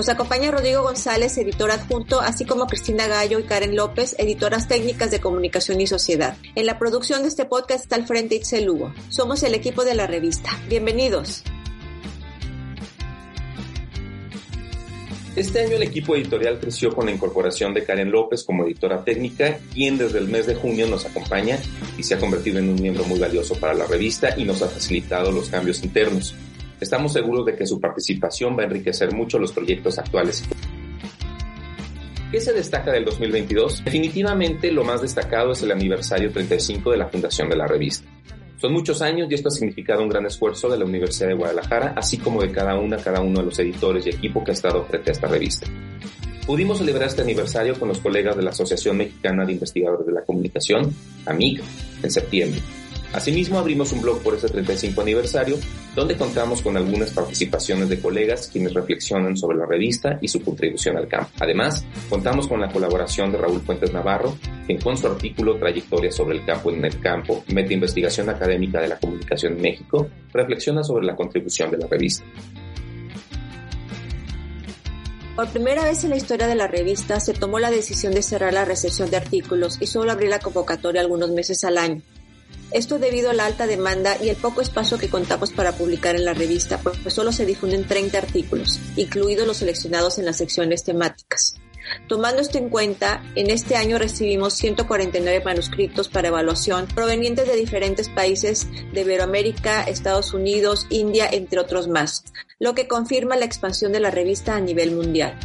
Nos acompaña Rodrigo González, editor adjunto, así como Cristina Gallo y Karen López, editoras técnicas de comunicación y sociedad. En la producción de este podcast está al frente Itzel Lugo. Somos el equipo de la revista. Bienvenidos. Este año el equipo editorial creció con la incorporación de Karen López como editora técnica, quien desde el mes de junio nos acompaña y se ha convertido en un miembro muy valioso para la revista y nos ha facilitado los cambios internos. Estamos seguros de que su participación va a enriquecer mucho los proyectos actuales. ¿Qué se destaca del 2022? Definitivamente lo más destacado es el aniversario 35 de la fundación de la revista. Son muchos años y esto ha significado un gran esfuerzo de la Universidad de Guadalajara, así como de cada una, cada uno de los editores y equipo que ha estado frente a esta revista. Pudimos celebrar este aniversario con los colegas de la Asociación Mexicana de Investigadores de la Comunicación, AMIC, en septiembre. Asimismo, abrimos un blog por ese 35 aniversario, donde contamos con algunas participaciones de colegas quienes reflexionan sobre la revista y su contribución al campo. Además, contamos con la colaboración de Raúl Fuentes Navarro, quien con su artículo Trayectoria sobre el campo en el campo, meta investigación académica de la comunicación en México, reflexiona sobre la contribución de la revista. Por primera vez en la historia de la revista se tomó la decisión de cerrar la recepción de artículos y solo abrir la convocatoria algunos meses al año. Esto debido a la alta demanda y el poco espacio que contamos para publicar en la revista, pues solo se difunden 30 artículos, incluidos los seleccionados en las secciones temáticas. Tomando esto en cuenta, en este año recibimos 149 manuscritos para evaluación provenientes de diferentes países de Iberoamérica, Estados Unidos, India, entre otros más, lo que confirma la expansión de la revista a nivel mundial.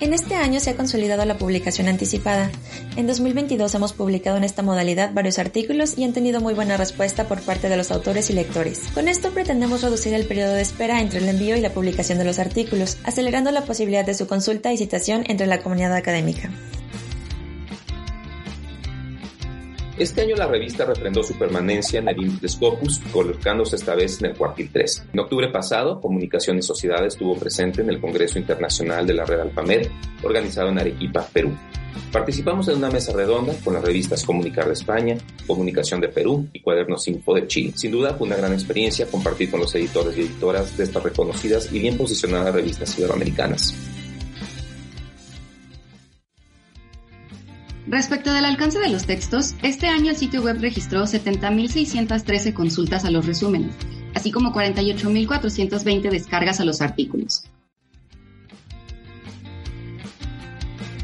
En este año se ha consolidado la publicación anticipada. En 2022 hemos publicado en esta modalidad varios artículos y han tenido muy buena respuesta por parte de los autores y lectores. Con esto pretendemos reducir el periodo de espera entre el envío y la publicación de los artículos, acelerando la posibilidad de su consulta y citación entre la comunidad académica. Este año la revista refrendó su permanencia en el índice Scopus, colocándose esta vez en el cuartil 3. En octubre pasado, Comunicación y Sociedad estuvo presente en el Congreso Internacional de la Red Alfamed, organizado en Arequipa, Perú. Participamos en una mesa redonda con las revistas Comunicar de España, Comunicación de Perú y Cuadernos Info de Chile. Sin duda fue una gran experiencia compartir con los editores y editoras de estas reconocidas y bien posicionadas revistas iberoamericanas. Respecto del alcance de los textos, este año el sitio web registró 70.613 consultas a los resúmenes, así como 48.420 descargas a los artículos.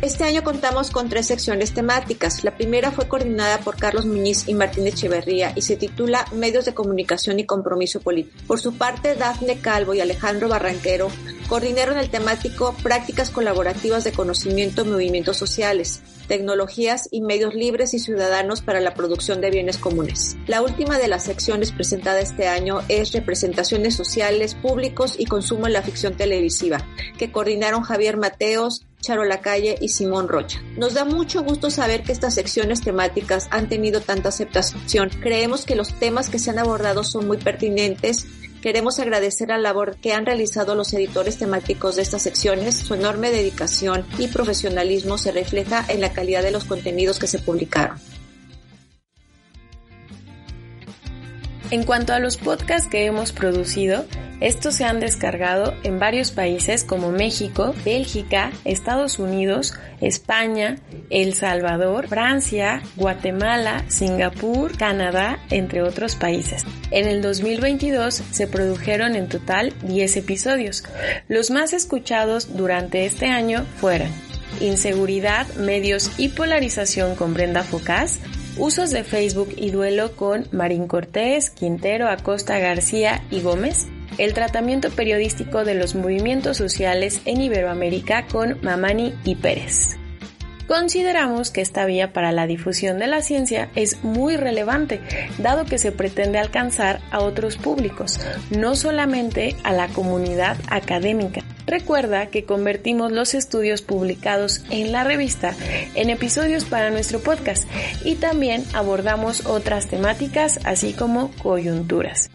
Este año contamos con tres secciones temáticas. La primera fue coordinada por Carlos Muñiz y Martín Echeverría y se titula Medios de Comunicación y Compromiso Político. Por su parte, Dafne Calvo y Alejandro Barranquero coordinaron el temático Prácticas Colaborativas de Conocimiento en Movimientos Sociales, Tecnologías y Medios Libres y Ciudadanos para la Producción de Bienes Comunes. La última de las secciones presentada este año es Representaciones Sociales, Públicos y Consumo en la Ficción Televisiva, que coordinaron Javier Mateos, Charo Lacalle y Simón Rocha. Nos da mucho gusto saber que estas secciones temáticas han tenido tanta aceptación. Creemos que los temas que se han abordado son muy pertinentes Queremos agradecer la labor que han realizado los editores temáticos de estas secciones. Su enorme dedicación y profesionalismo se refleja en la calidad de los contenidos que se publicaron. En cuanto a los podcasts que hemos producido, estos se han descargado en varios países como México, Bélgica, Estados Unidos, España, El Salvador, Francia, Guatemala, Singapur, Canadá, entre otros países. En el 2022 se produjeron en total 10 episodios. Los más escuchados durante este año fueron Inseguridad, Medios y Polarización con Brenda Focás, Usos de Facebook y duelo con Marín Cortés, Quintero, Acosta García y Gómez. El tratamiento periodístico de los movimientos sociales en Iberoamérica con Mamani y Pérez. Consideramos que esta vía para la difusión de la ciencia es muy relevante, dado que se pretende alcanzar a otros públicos, no solamente a la comunidad académica. Recuerda que convertimos los estudios publicados en la revista en episodios para nuestro podcast y también abordamos otras temáticas así como coyunturas.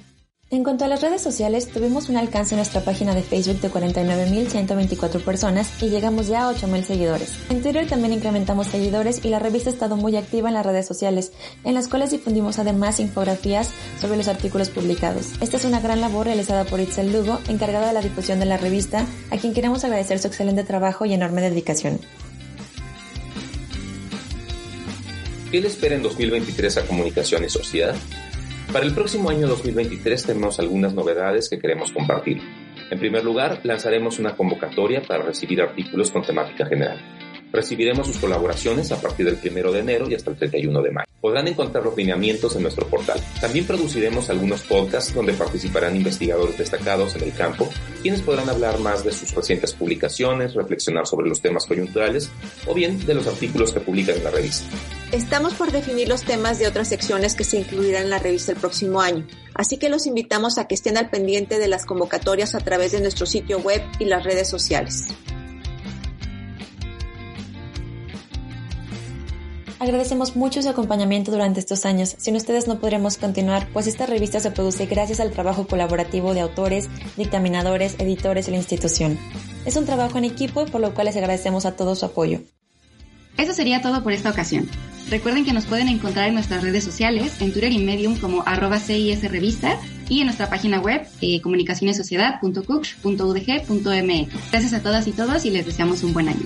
En cuanto a las redes sociales, tuvimos un alcance en nuestra página de Facebook de 49.124 personas y llegamos ya a 8.000 seguidores. En Twitter también incrementamos seguidores y la revista ha estado muy activa en las redes sociales, en las cuales difundimos además infografías sobre los artículos publicados. Esta es una gran labor realizada por Itzel Lugo, encargada de la difusión de la revista, a quien queremos agradecer su excelente trabajo y enorme dedicación. ¿Qué le espera en 2023 a Comunicación y Sociedad? Para el próximo año 2023 tenemos algunas novedades que queremos compartir. En primer lugar, lanzaremos una convocatoria para recibir artículos con temática general. Recibiremos sus colaboraciones a partir del 1 de enero y hasta el 31 de mayo. Podrán encontrar opinamientos en nuestro portal. También produciremos algunos podcasts donde participarán investigadores destacados en el campo, quienes podrán hablar más de sus recientes publicaciones, reflexionar sobre los temas coyunturales o bien de los artículos que publican en la revista. Estamos por definir los temas de otras secciones que se incluirán en la revista el próximo año, así que los invitamos a que estén al pendiente de las convocatorias a través de nuestro sitio web y las redes sociales. Agradecemos mucho su acompañamiento durante estos años. Sin ustedes no podremos continuar, pues esta revista se produce gracias al trabajo colaborativo de autores, dictaminadores, editores y la institución. Es un trabajo en equipo y por lo cual les agradecemos a todos su apoyo. Eso sería todo por esta ocasión. Recuerden que nos pueden encontrar en nuestras redes sociales, en Twitter y Medium como arroba CIS Revista y en nuestra página web eh. Gracias a todas y todos y les deseamos un buen año.